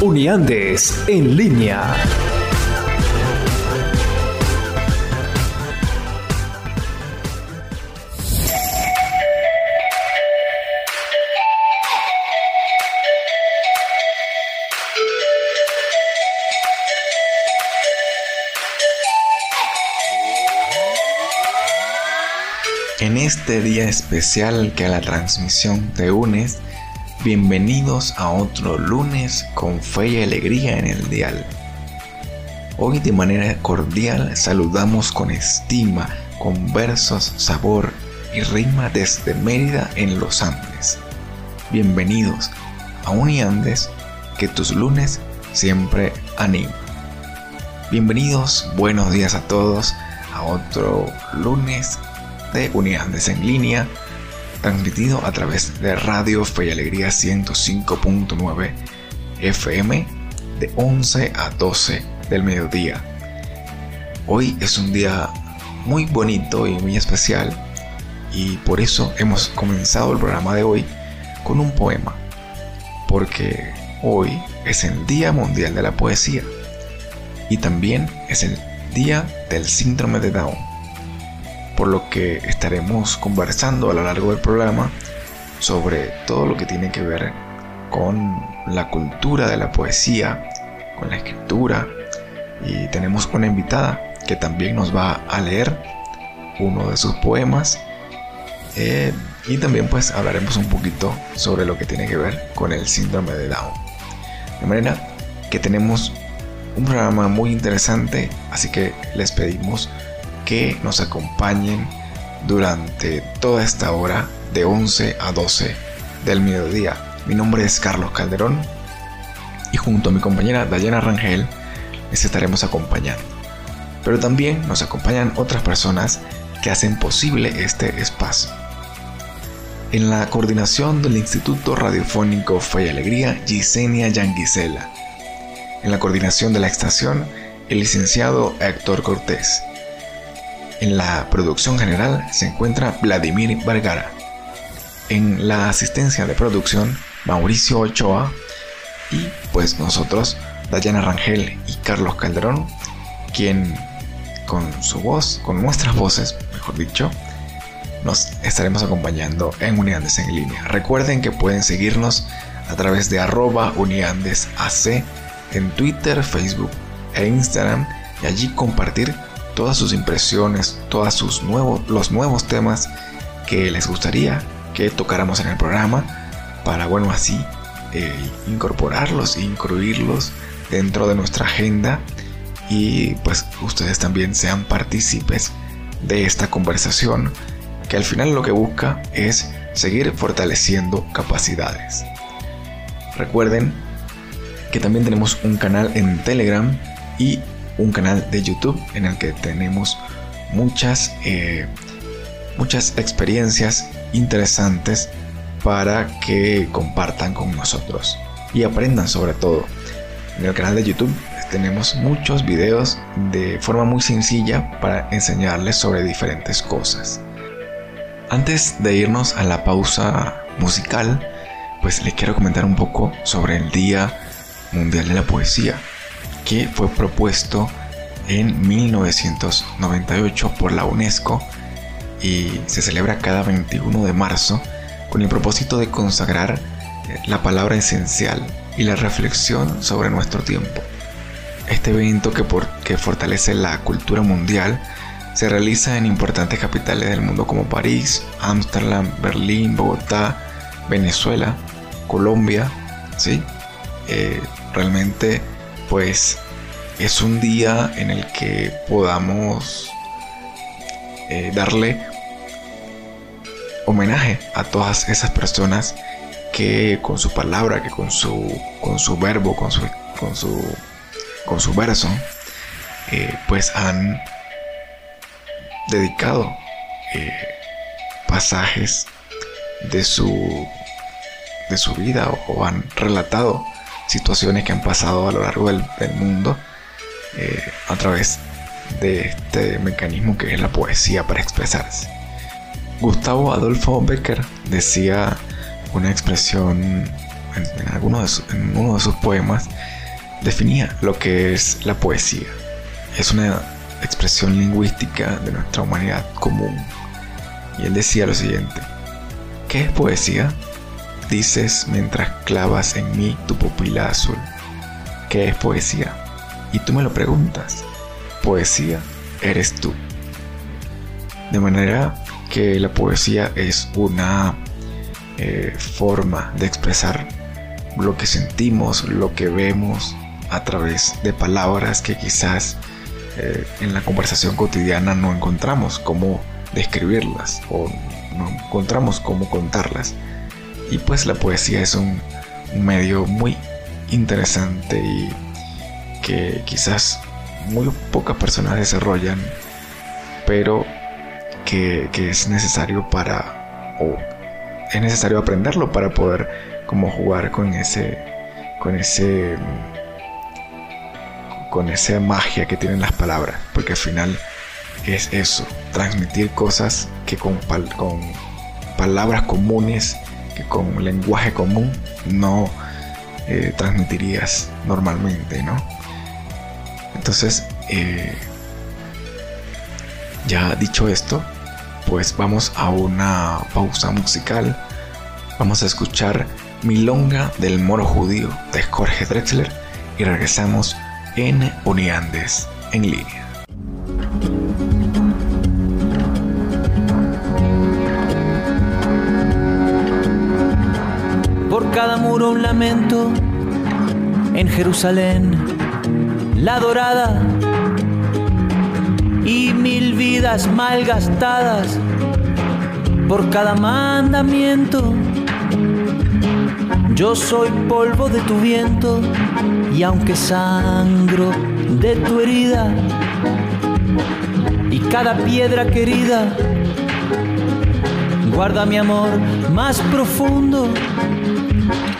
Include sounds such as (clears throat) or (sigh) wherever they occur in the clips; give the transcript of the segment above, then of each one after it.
Uniandes en línea. En este día especial que a la transmisión te unes, bienvenidos a otro lunes con fe y alegría en el dial. Hoy de manera cordial saludamos con estima, con versos, sabor y rima desde Mérida en los Andes. Bienvenidos a Uniandes que tus lunes siempre anima. Bienvenidos, buenos días a todos a otro lunes de Unidades en Línea, transmitido a través de Radio Fe y Alegría 105.9 FM de 11 a 12 del mediodía. Hoy es un día muy bonito y muy especial y por eso hemos comenzado el programa de hoy con un poema, porque hoy es el Día Mundial de la Poesía y también es el Día del Síndrome de Down por lo que estaremos conversando a lo largo del programa sobre todo lo que tiene que ver con la cultura de la poesía, con la escritura y tenemos una invitada que también nos va a leer uno de sus poemas eh, y también pues hablaremos un poquito sobre lo que tiene que ver con el síndrome de Down. De manera que tenemos un programa muy interesante, así que les pedimos que nos acompañen durante toda esta hora de 11 a 12 del mediodía. Mi nombre es Carlos Calderón y junto a mi compañera Dayana Rangel les estaremos acompañando. Pero también nos acompañan otras personas que hacen posible este espacio. En la coordinación del Instituto Radiofónico Fe y Alegría, Gisenia Yanguisela. En la coordinación de la estación, el licenciado Héctor Cortés. En la producción general se encuentra Vladimir Vergara. En la asistencia de producción, Mauricio Ochoa. Y pues nosotros, Dayana Rangel y Carlos Calderón, quien con su voz, con nuestras voces, mejor dicho, nos estaremos acompañando en Uniandes en línea. Recuerden que pueden seguirnos a través de arroba uniandesac en Twitter, Facebook e Instagram y allí compartir todas sus impresiones, todos sus nuevos, los nuevos temas que les gustaría que tocáramos en el programa para, bueno, así eh, incorporarlos e incluirlos dentro de nuestra agenda y pues ustedes también sean partícipes de esta conversación que al final lo que busca es seguir fortaleciendo capacidades. Recuerden que también tenemos un canal en Telegram y un canal de YouTube en el que tenemos muchas, eh, muchas experiencias interesantes para que compartan con nosotros y aprendan sobre todo. En el canal de YouTube tenemos muchos videos de forma muy sencilla para enseñarles sobre diferentes cosas. Antes de irnos a la pausa musical, pues les quiero comentar un poco sobre el Día Mundial de la Poesía que fue propuesto en 1998 por la UNESCO y se celebra cada 21 de marzo con el propósito de consagrar eh, la palabra esencial y la reflexión sobre nuestro tiempo. Este evento que, que fortalece la cultura mundial se realiza en importantes capitales del mundo como París, Ámsterdam, Berlín, Bogotá, Venezuela, Colombia, ¿sí? Eh, realmente pues es un día en el que podamos eh, darle homenaje a todas esas personas que con su palabra, que con su, con su verbo, con su, con su, con verso, eh, pues han dedicado eh, pasajes de su, de su vida o, han relatado situaciones que han pasado a lo largo del, mundo eh, a través de este mecanismo que es la poesía para expresarse. Gustavo Adolfo Becker decía una expresión en, de en uno de sus poemas, definía lo que es la poesía. Es una expresión lingüística de nuestra humanidad común. Y él decía lo siguiente, ¿qué es poesía? Dices mientras clavas en mí tu pupila azul. ¿Qué es poesía? Y tú me lo preguntas. Poesía eres tú. De manera que la poesía es una eh, forma de expresar lo que sentimos, lo que vemos a través de palabras que quizás eh, en la conversación cotidiana no encontramos cómo describirlas o no encontramos cómo contarlas. Y pues la poesía es un, medio muy interesante y que quizás muy pocas personas desarrollan, pero que, es necesario para, o es necesario aprenderlo para poder como jugar con ese, con ese con esa magia que tienen las palabras, porque al final es eso, transmitir cosas que con, con palabras comunes, con lenguaje común no eh, transmitirías normalmente, ¿no? Entonces, eh, ya dicho esto, pues vamos a una pausa musical. Vamos a escuchar Milonga del Moro Judío de Jorge Drexler y regresamos en Uniandes en línea. Un lamento en Jerusalén, la dorada y mil vidas malgastadas por cada mandamiento. Yo soy polvo de tu viento y aunque sangro de tu herida y cada piedra querida guarda mi amor más profundo.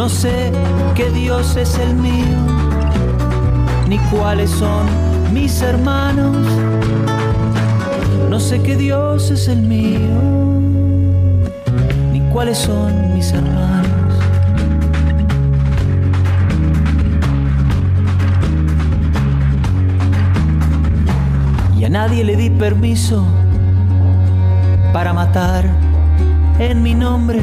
No sé qué Dios es el mío, ni cuáles son mis hermanos. No sé qué Dios es el mío, ni cuáles son mis hermanos. nadie le di permiso para matar en mi nombre.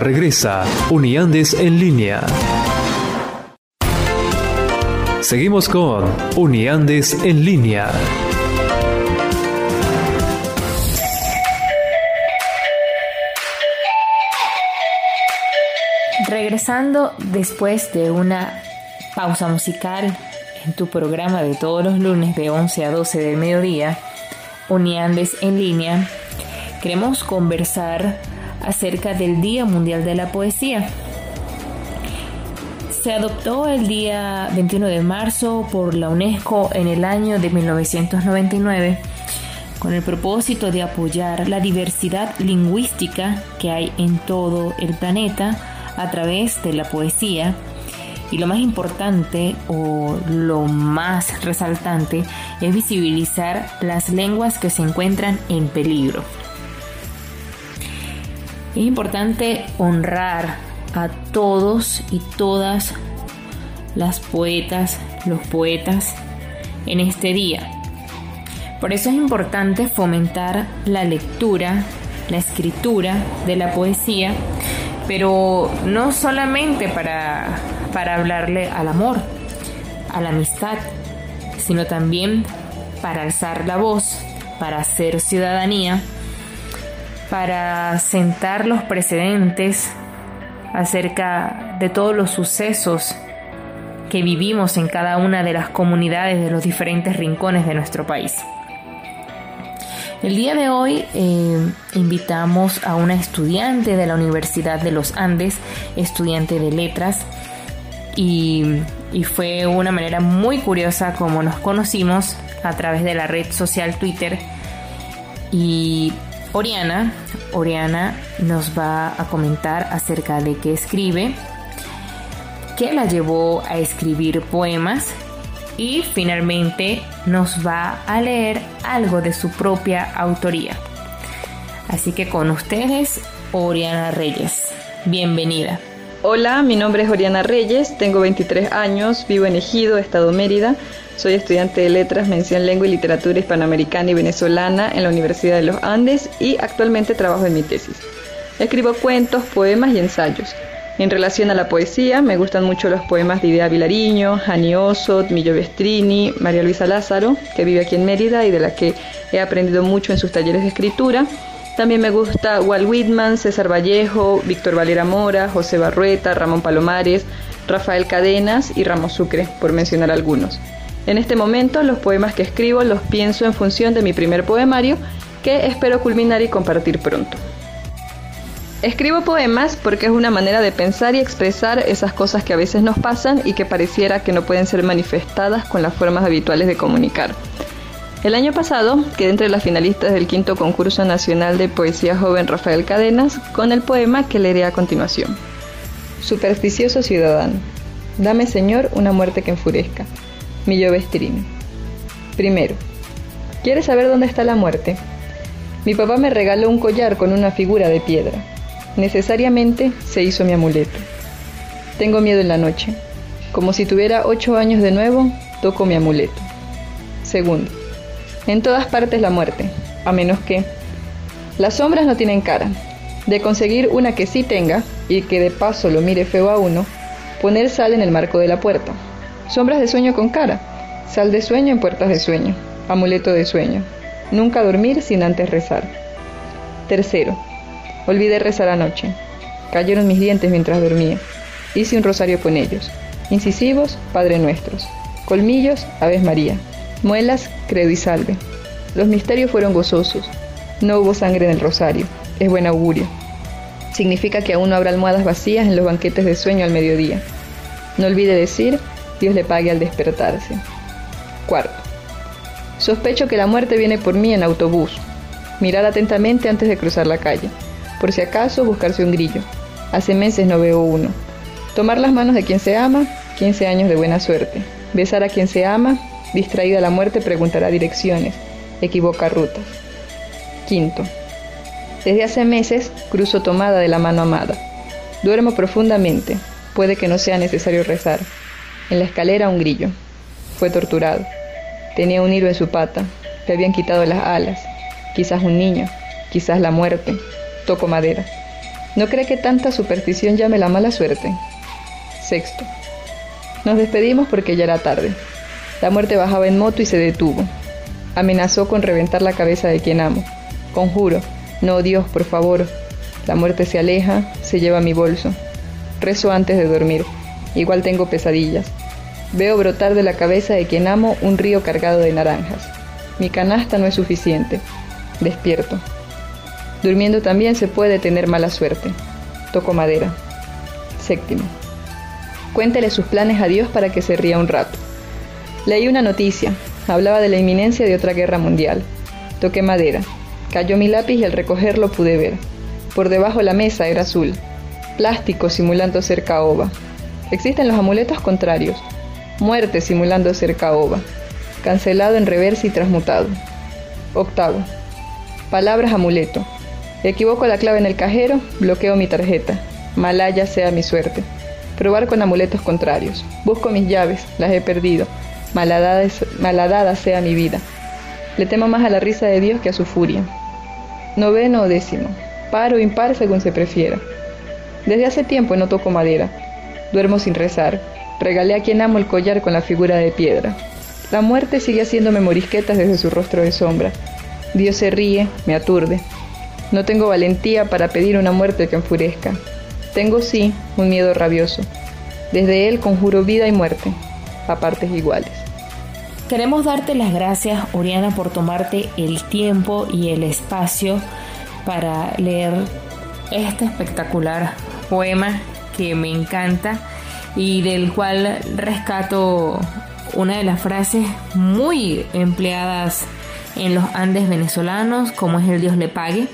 Regresa Uniandes en línea. Seguimos con Uniandes en línea. Regresando después de una pausa musical en tu programa de todos los lunes de 11 a 12 del mediodía, Uniandes en línea, queremos conversar acerca del Día Mundial de la Poesía. Se adoptó el día 21 de marzo por la UNESCO en el año de 1999 con el propósito de apoyar la diversidad lingüística que hay en todo el planeta a través de la poesía. Y lo más importante o lo más resaltante es visibilizar las lenguas que se encuentran en peligro. Es importante honrar a todos y todas las poetas, los poetas en este día. Por eso es importante fomentar la lectura, la escritura de la poesía, pero no solamente para, para hablarle al amor, a la amistad, sino también para alzar la voz, para hacer ciudadanía para sentar los precedentes acerca de todos los sucesos que vivimos en cada una de las comunidades de los diferentes rincones de nuestro país. El día de hoy eh, invitamos a una estudiante de la Universidad de los Andes, estudiante de letras, y, fue una manera muy curiosa como nos conocimos a través de la red social Twitter y Oriana. Oriana nos va a comentar acerca de qué escribe, qué la llevó a escribir poemas y finalmente nos va a leer algo de su propia autoría. Así que con ustedes, Oriana Reyes. Bienvenida. Hola, mi nombre es Oriana Reyes, tengo 23 años, vivo en Ejido, Estado Mérida. Soy estudiante de Letras, Mención Lengua y Literatura Hispanoamericana y Venezolana en la Universidad de los Andes y actualmente trabajo en mi tesis. Escribo cuentos, poemas y ensayos. En relación a la poesía, me gustan mucho los poemas de Idea Vilariño, Jani Osot, Millo Vestrini, María Luisa Lázaro, que vive aquí en Mérida y de la que he aprendido mucho en sus talleres de escritura. También me gusta Walt Whitman, César Vallejo, Víctor Valera Mora, José Barrueta, Ramón Palomares, Rafael Cadenas y Ramos Sucre, por mencionar algunos. En este momento los poemas que escribo los pienso en función de mi primer poemario que espero culminar y compartir pronto. Escribo poemas porque es una manera de pensar y expresar esas cosas que a veces nos pasan y que pareciera que no pueden ser manifestadas con las formas habituales de comunicar. El año pasado quedé entre las finalistas del quinto concurso nacional de poesía joven Rafael Cadenas con el poema que leeré a continuación. Supersticioso ciudadano, dame Señor una muerte que enfurezca Millo Vestrini. Primero, ¿quieres saber dónde está la muerte? Mi papá me regaló un collar con una figura de piedra. Necesariamente se hizo mi amuleto. Tengo miedo en la noche. Como si tuviera ocho años de nuevo, toco mi amuleto. Segundo, en todas partes la muerte, a menos que... Las sombras no tienen cara. De conseguir una que sí tenga, y que de paso lo mire feo a uno, poner sal en el marco de la puerta. Sombras de sueño con cara. Sal de sueño en puertas de sueño. Amuleto de sueño. Nunca dormir sin antes rezar. Tercero. Olvidé rezar anoche. Cayeron mis dientes mientras dormía. Hice un rosario con ellos. Incisivos, Padre Nuestros. Colmillos, Aves María. Muelas, Credo y Salve. Los misterios fueron gozosos. No hubo sangre en el rosario. Es buen augurio. Significa que aún no habrá almohadas vacías en los banquetes de sueño al mediodía. No olvide decir, Dios le pague al despertarse. Cuarto. Sospecho que la muerte viene por mí en autobús. Mirar atentamente antes de cruzar la calle. Por si acaso, buscarse un grillo. Hace meses no veo uno. Tomar las manos de quien se ama, 15 años de buena suerte. Besar a quien se ama, distraída la muerte preguntará direcciones, equivoca rutas. Quinto. Desde hace meses cruzo tomada de la mano amada. Duermo profundamente, puede que no sea necesario rezar. En la escalera un grillo. Fue torturado. Tenía un hilo en su pata, le habían quitado las alas. Quizás un niño, quizás la muerte. Toco madera. ¿No cree que tanta superstición llame la mala suerte? Sexto. Nos despedimos porque ya era tarde. La muerte bajaba en moto y se detuvo. Amenazó con reventar la cabeza de quien amo. Conjuro, no Dios, por favor. La muerte se aleja, se lleva mi bolso. Rezo antes de dormir. Igual tengo pesadillas. Veo brotar de la cabeza de quien amo un río cargado de naranjas. Mi canasta no es suficiente. Despierto. Durmiendo también se puede tener mala suerte. Toco madera. Séptimo. Cuéntele sus planes a Dios para que se ría un rato. Leí una noticia. Hablaba de la inminencia de otra guerra mundial. Toqué madera. Cayó mi lápiz y al recogerlo pude ver. Por debajo la mesa era azul. Plástico simulando ser caoba. Existen los amuletos contrarios. Muerte simulando ser caoba. Cancelado en reversa y transmutado. Octavo. Palabras amuleto. Equivoco la clave en el cajero, bloqueo mi tarjeta. Malaya sea mi suerte. Probar con amuletos contrarios. Busco mis llaves, las he perdido. Malhadada, sea mi vida. Le temo más a la risa de Dios que a su furia. Noveno o décimo. Par o impar según se prefiera. Desde hace tiempo no toco madera. Duermo sin rezar. Regalé a quien amo el collar con la figura de piedra. La muerte sigue haciéndome morisquetas desde su rostro de sombra. Dios se ríe, me aturde. No tengo valentía para pedir una muerte que enfurezca. Tengo sí un miedo rabioso. Desde él conjuro vida y muerte, a partes iguales. Queremos darte las gracias, Oriana, por tomarte el tiempo y el espacio para leer este espectacular poema que me encanta y del cual rescato una de las frases muy empleadas en los Andes venezolanos, como es el Dios le pague.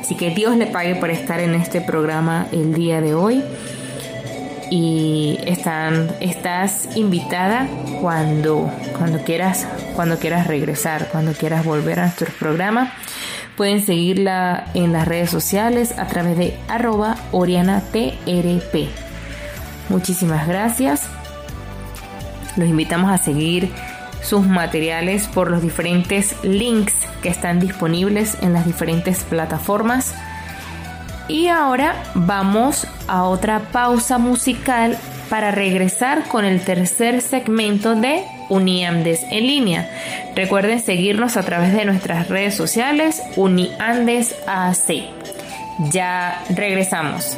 Así que Dios le pague por estar en este programa el día de hoy. Y están, estás invitada cuando, cuando, quieras, cuando quieras regresar, cuando quieras volver a nuestro programa. Pueden seguirla en las redes sociales a través de arroba orianatrp. Muchísimas gracias. Los invitamos a seguir sus materiales por los diferentes links que están disponibles en las diferentes plataformas. Y ahora vamos a otra pausa musical para regresar con el tercer segmento de Uniandes en línea. Recuerden seguirnos a través de nuestras redes sociales Uniandes AC. Ya regresamos.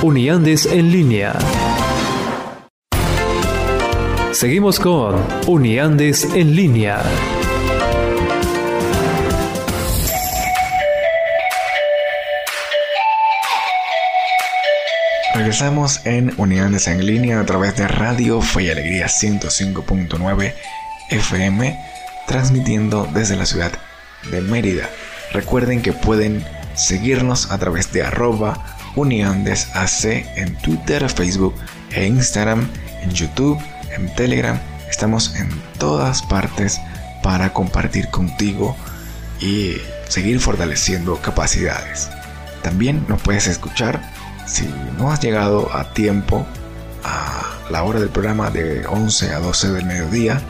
Uniandes en línea. Seguimos con Uniandes en línea. Regresamos en Unidades en línea a través de Radio Fe y Alegría 105.9 FM, transmitiendo desde la ciudad de Mérida. Recuerden que pueden seguirnos a través de arroba uniandesac en Twitter, Facebook e Instagram, en YouTube, en Telegram. Estamos en todas partes para compartir contigo y seguir fortaleciendo capacidades. También nos puedes escuchar si no has llegado a tiempo a la hora del programa de 11 a 12 del mediodía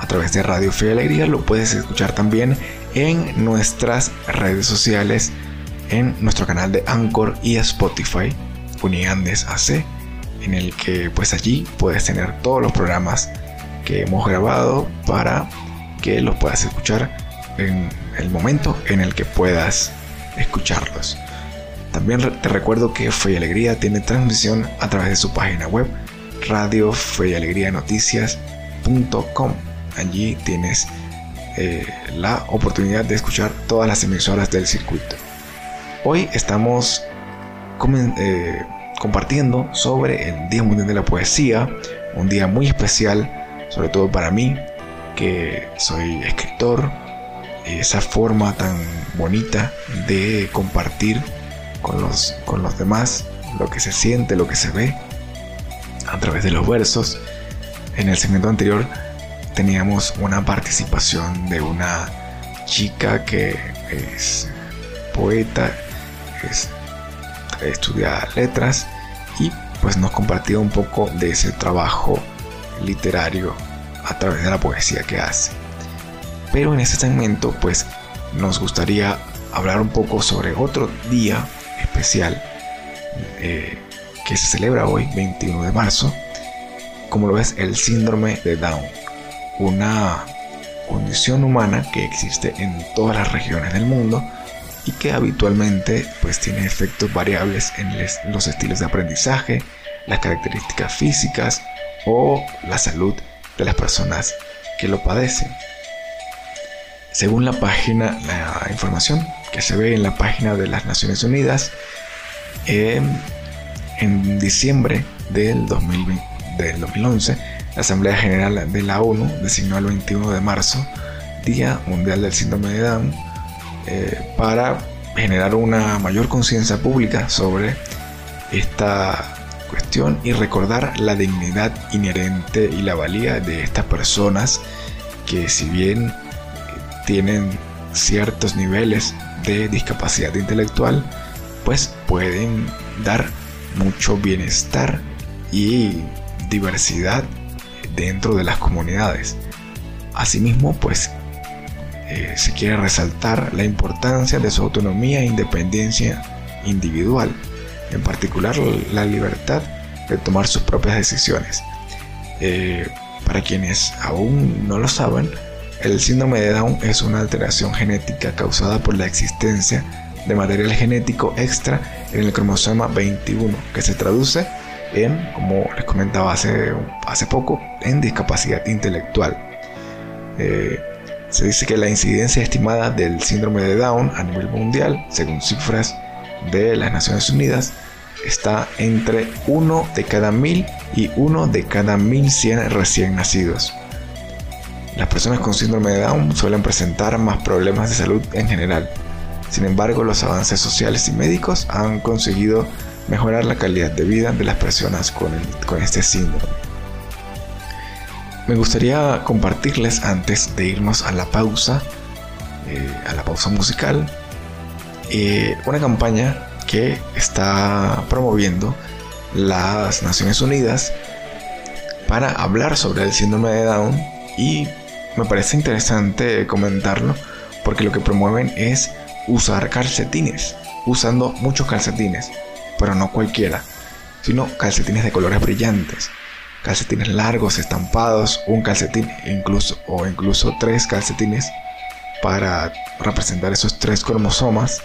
a través de Radio Fe y Alegría. Lo puedes escuchar también en nuestras redes sociales, en nuestro canal de Anchor y Spotify, Uniandes AC, en el que pues allí puedes tener todos los programas que hemos grabado para que los puedas escuchar en el momento en el que puedas escucharlos. También te recuerdo que Fe y Alegría tiene transmisión a través de su página web radio fe. Allí tienes eh, la oportunidad de escuchar todas las emisoras del circuito. Hoy estamos eh, compartiendo sobre el Día Mundial de la Poesía, un día muy especial, sobre todo para mí, que soy escritor, esa forma tan bonita de compartir con los, con los demás lo que se siente, lo que se ve a través de los versos. En el segmento anterior teníamos una participación de una chica que es poeta, es, estudia letras y pues nos compartía un poco de ese trabajo literario a través de la poesía que hace. Pero en este segmento pues nos gustaría hablar un poco sobre otro día especial eh, que se celebra hoy, 21 de marzo, como lo es el síndrome de Down, una condición humana que existe en todas las regiones del mundo y que habitualmente pues tiene efectos variables en los estilos de aprendizaje, las características físicas o la salud de las personas que lo padecen. Según la página, la información que se ve en la página de las Naciones Unidas, eh, en diciembre del, 2020 del 2011, la Asamblea General de la ONU designó el 21 de marzo Día Mundial del Síndrome de Down eh, para generar una mayor conciencia pública sobre esta cuestión y recordar la dignidad inherente y la valía de estas personas que si bien eh, tienen ciertos niveles de discapacidad intelectual, pues pueden dar mucho bienestar y diversidad dentro de las comunidades. Asimismo, pues eh, se quiere resaltar la importancia de su autonomía e independencia individual, en particular la libertad de tomar sus propias decisiones. Eh, para quienes aún no lo saben, el síndrome de Down es una alteración genética causada por la existencia de material genético extra en el cromosoma 21, que se traduce en, como les comentaba hace, poco, en discapacidad intelectual. Eh, se dice que la incidencia estimada del síndrome de Down a nivel mundial, según cifras de las Naciones Unidas, está entre 1 de cada 1000 y 1 de cada 1100 recién nacidos. Las personas con síndrome de Down suelen presentar más problemas de salud en general. Sin embargo, los avances sociales y médicos han conseguido mejorar la calidad de vida de las personas con, este síndrome. Me gustaría compartirles antes de irnos a la pausa, eh, a la pausa musical, eh, una campaña que está promoviendo las Naciones Unidas para hablar sobre el síndrome de Down y me parece interesante comentarlo porque lo que promueven es usar calcetines, usando muchos calcetines, pero no cualquiera, sino calcetines de colores brillantes, calcetines largos, estampados, un calcetín incluso o incluso tres calcetines para representar esos tres cromosomas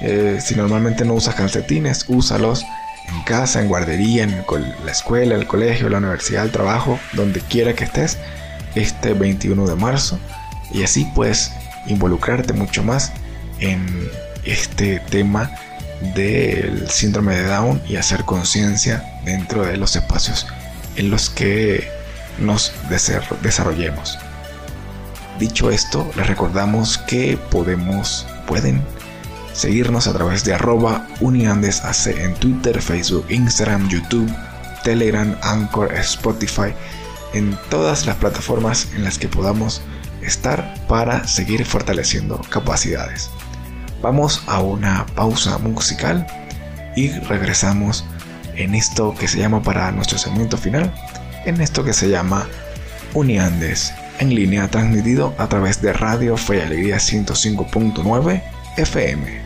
eh, si normalmente no usas calcetines, úsalos en casa, en guardería, en la escuela, el colegio, la universidad, el trabajo, donde quiera que estés, este 21 de marzo. Y así puedes involucrarte mucho más en este tema del síndrome de Down y hacer conciencia dentro de los espacios en los que nos desarrollemos. Dicho esto, les recordamos que podemos, pueden seguirnos a través de arroba uniandesac en Twitter, Facebook, Instagram, YouTube, Telegram, Anchor, Spotify, en todas las plataformas en las que podamos estar para seguir fortaleciendo capacidades. Vamos a una pausa musical y regresamos en esto que se llama para nuestro segmento final, en esto que se llama Uniandes en línea transmitido a través de Radio Fe y Alegría 105.9 FM.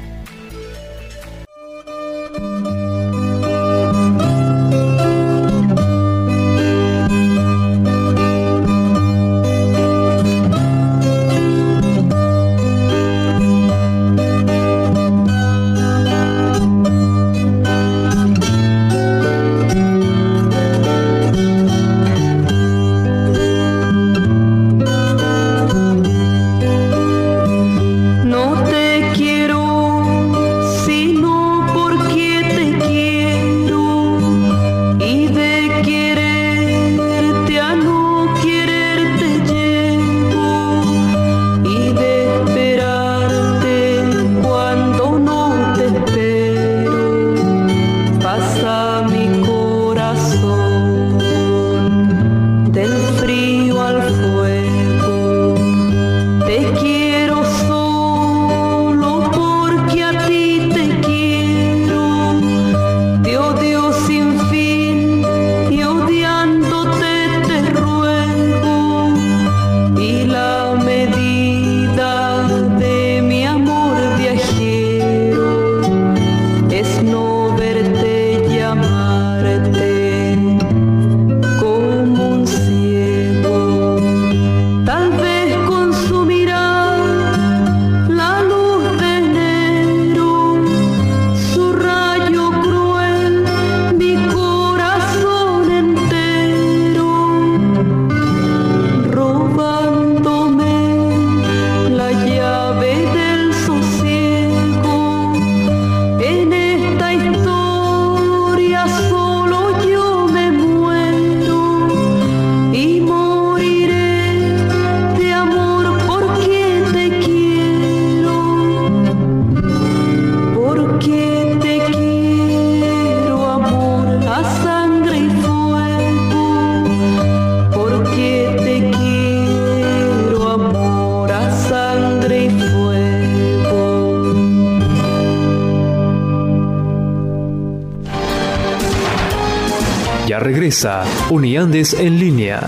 Uniandes en línea.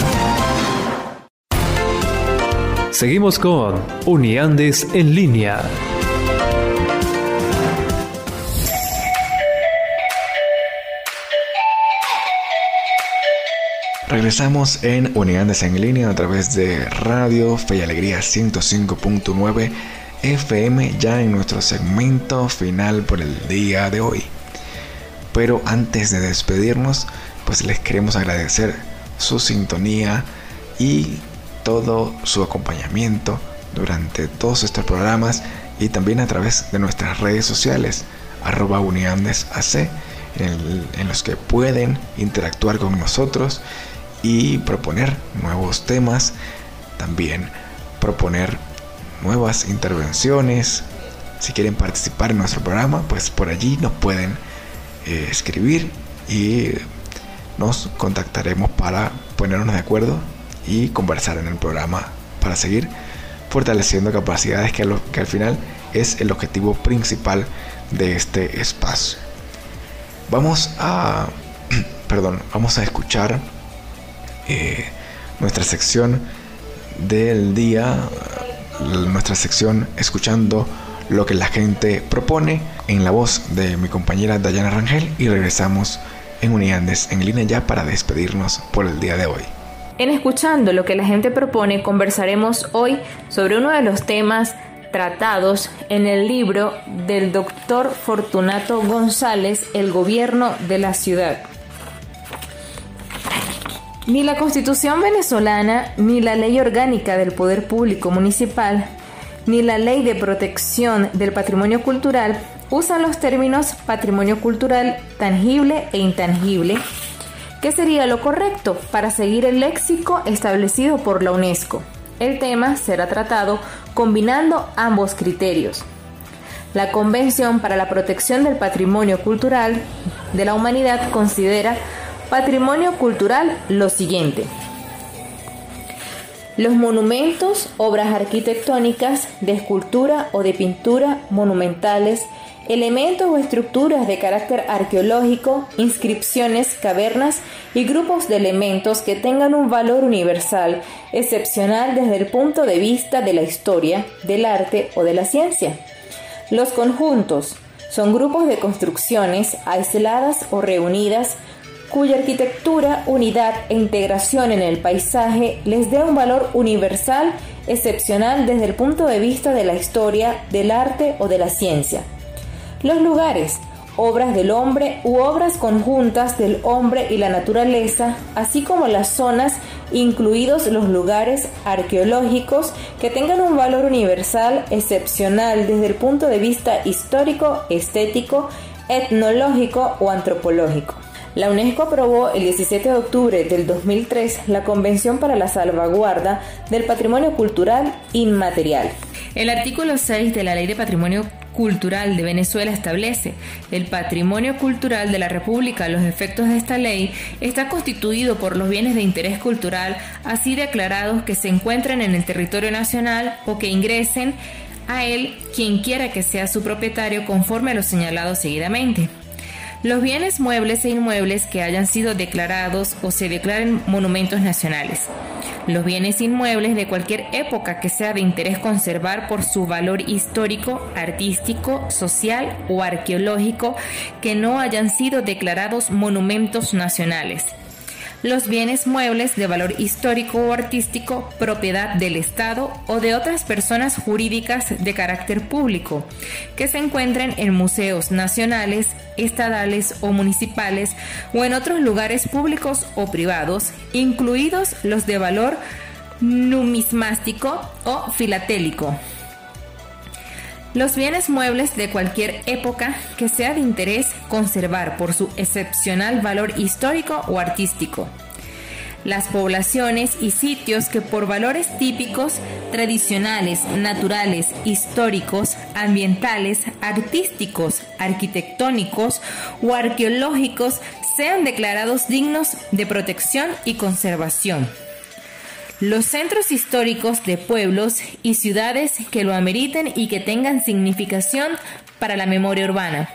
Seguimos con Uniandes en línea. Regresamos en Unidades en línea a través de Radio Fe y Alegría 105.9 FM ya en nuestro segmento final por el día de hoy. Pero antes de despedirnos, pues les queremos agradecer su sintonía y todo su acompañamiento durante todos estos programas y también a través de nuestras redes sociales arroba uniandesac en, en los que pueden interactuar con nosotros y proponer nuevos temas, también proponer nuevas intervenciones. Si quieren participar en nuestro programa, pues por allí nos pueden eh, escribir y nos contactaremos para ponernos de acuerdo y conversar en el programa para seguir fortaleciendo capacidades que, al final es el objetivo principal de este espacio. Vamos a, (clears throat) perdón, vamos a escuchar eh, nuestra sección del día, nuestra sección escuchando lo que la gente propone en la voz de mi compañera Dayana Rangel y regresamos en Uniandes en línea ya para despedirnos por el día de hoy. En escuchando lo que la gente propone conversaremos hoy sobre uno de los temas tratados en el libro del doctor Fortunato González, El gobierno de la ciudad. Ni la Constitución venezolana, ni la Ley Orgánica del Poder Público Municipal, ni la Ley de Protección del Patrimonio Cultural usan los términos patrimonio cultural tangible e intangible, que sería lo correcto para seguir el léxico establecido por la UNESCO. El tema será tratado combinando ambos criterios. La Convención para la Protección del Patrimonio Cultural de la Humanidad considera Patrimonio cultural, lo siguiente. Los monumentos, obras arquitectónicas, de escultura o de pintura, monumentales, elementos o estructuras de carácter arqueológico, inscripciones, cavernas y grupos de elementos que tengan un valor universal, excepcional desde el punto de vista de la historia, del arte o de la ciencia. Los conjuntos son grupos de construcciones aisladas o reunidas cuya arquitectura, unidad e integración en el paisaje les dé un valor universal excepcional desde el punto de vista de la historia, del arte o de la ciencia. Los lugares, obras del hombre u obras conjuntas del hombre y la naturaleza, así como las zonas, incluidos los lugares arqueológicos que tengan un valor universal excepcional desde el punto de vista histórico, estético, etnológico o antropológico. La UNESCO aprobó el 17 de octubre del 2003 la Convención para la Salvaguarda del Patrimonio Cultural Inmaterial. El artículo 6 de la Ley de Patrimonio Cultural de Venezuela establece el patrimonio cultural de la República. Los efectos de esta ley está constituido por los bienes de interés cultural así declarados que se encuentren en el territorio nacional o que ingresen a él quien quiera que sea su propietario conforme a lo señalado seguidamente. Los bienes muebles e inmuebles que hayan sido declarados o se declaren monumentos nacionales. Los bienes inmuebles de cualquier época que sea de interés conservar por su valor histórico, artístico, social o arqueológico que no hayan sido declarados monumentos nacionales los bienes muebles de valor histórico o artístico propiedad del Estado o de otras personas jurídicas de carácter público que se encuentren en museos nacionales, estadales o municipales o en otros lugares públicos o privados, incluidos los de valor numismático o filatélico los bienes muebles de cualquier época que sea de interés conservar por su excepcional valor histórico o artístico. Las poblaciones y sitios que por valores típicos, tradicionales, naturales, históricos, ambientales, artísticos, arquitectónicos o arqueológicos sean declarados dignos de protección y conservación los centros históricos de pueblos y ciudades que lo ameriten y que tengan significación para la memoria urbana,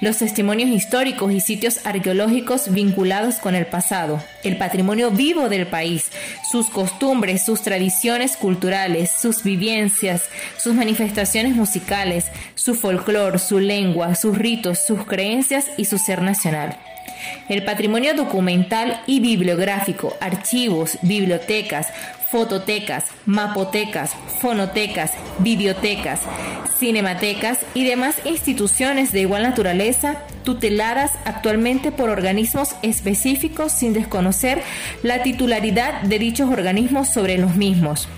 los testimonios históricos y sitios arqueológicos vinculados con el pasado, el patrimonio vivo del país, sus costumbres, sus tradiciones culturales, sus vivencias, sus manifestaciones musicales, su folclore, su lengua, sus ritos, sus creencias y su ser nacional. El patrimonio documental y bibliográfico, archivos, bibliotecas, fototecas, mapotecas, fonotecas, bibliotecas, cinematecas y demás instituciones de igual naturaleza tuteladas actualmente por organismos específicos sin desconocer la titularidad de dichos organismos sobre los mismos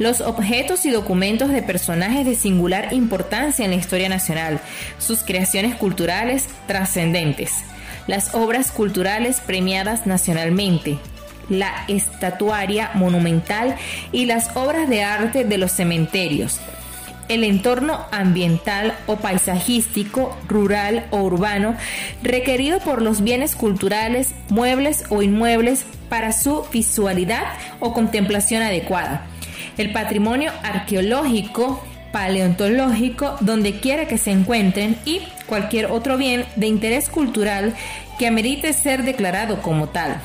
los objetos y documentos de personajes de singular importancia en la historia nacional, sus creaciones culturales trascendentes, las obras culturales premiadas nacionalmente, la estatuaria monumental y las obras de arte de los cementerios, el entorno ambiental o paisajístico, rural o urbano requerido por los bienes culturales, muebles o inmuebles para su visualidad o contemplación adecuada el patrimonio arqueológico, paleontológico, donde quiera que se encuentren y cualquier otro bien de interés cultural que amerite ser declarado como tal.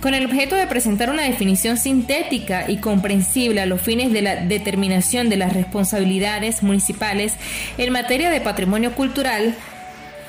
Con el objeto de presentar una definición sintética y comprensible a los fines de la determinación de las responsabilidades municipales en materia de patrimonio cultural,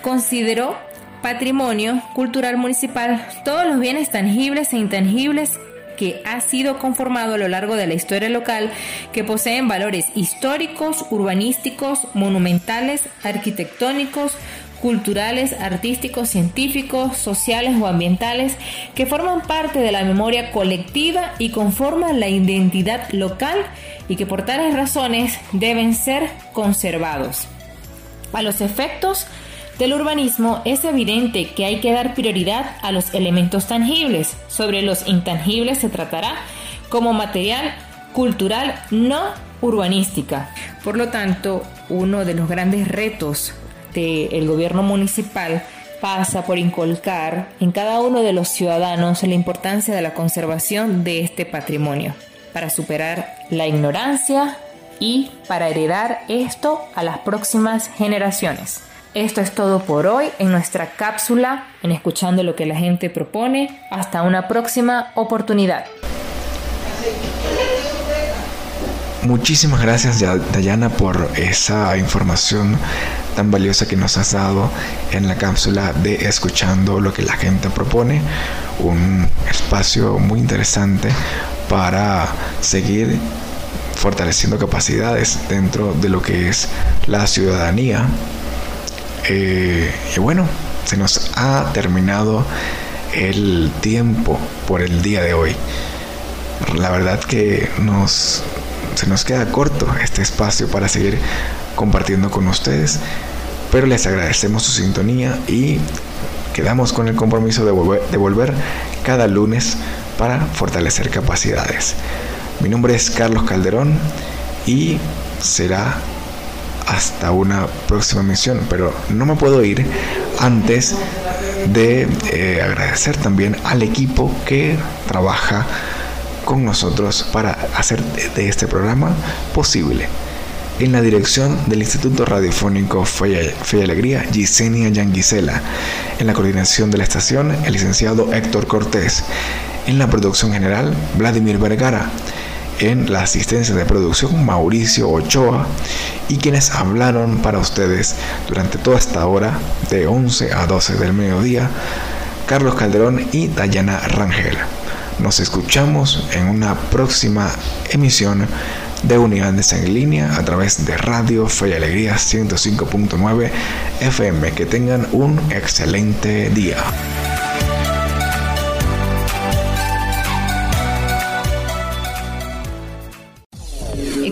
consideró patrimonio cultural municipal todos los bienes tangibles e intangibles que ha sido conformado a lo largo de la historia local, que poseen valores históricos, urbanísticos, monumentales, arquitectónicos, culturales, artísticos, científicos, sociales o ambientales que forman parte de la memoria colectiva y conforman la identidad local y que por tales razones deben ser conservados. A los efectos del urbanismo es evidente que hay que dar prioridad a los elementos tangibles. Sobre los intangibles se tratará como material cultural no urbanística. Por lo tanto, uno de los grandes retos del gobierno municipal pasa por inculcar en cada uno de los ciudadanos la importancia de la conservación de este patrimonio para superar la ignorancia y para heredar esto a las próximas generaciones. Esto es todo por hoy en nuestra cápsula en Escuchando lo que la gente propone. Hasta una próxima oportunidad. Muchísimas gracias Dayana por esa información tan valiosa que nos has dado en la cápsula de Escuchando lo que la gente propone. Un espacio muy interesante para seguir fortaleciendo capacidades dentro de lo que es la ciudadanía eh, y bueno, se nos ha terminado el tiempo por el día de hoy. La verdad que nos, se nos queda corto este espacio para seguir compartiendo con ustedes, pero les agradecemos su sintonía y quedamos con el compromiso de de volver cada lunes para fortalecer capacidades. Mi nombre es Carlos Calderón y será hasta una próxima misión, pero no me puedo ir antes de eh, agradecer también al equipo que trabaja con nosotros para hacer de este programa posible. En la dirección del Instituto Radiofónico Fe y Alegría, Gisenia Yanguisela. En la coordinación de la estación, el licenciado Héctor Cortés. En la producción general, Vladimir Vergara en la asistencia de producción Mauricio Ochoa y quienes hablaron para ustedes durante toda esta hora de 11 a 12 del mediodía, Carlos Calderón y Dayana Rangel. Nos escuchamos en una próxima emisión de Unidades en línea a través de Radio Fe y Alegría 105.9 FM. Que tengan un excelente día.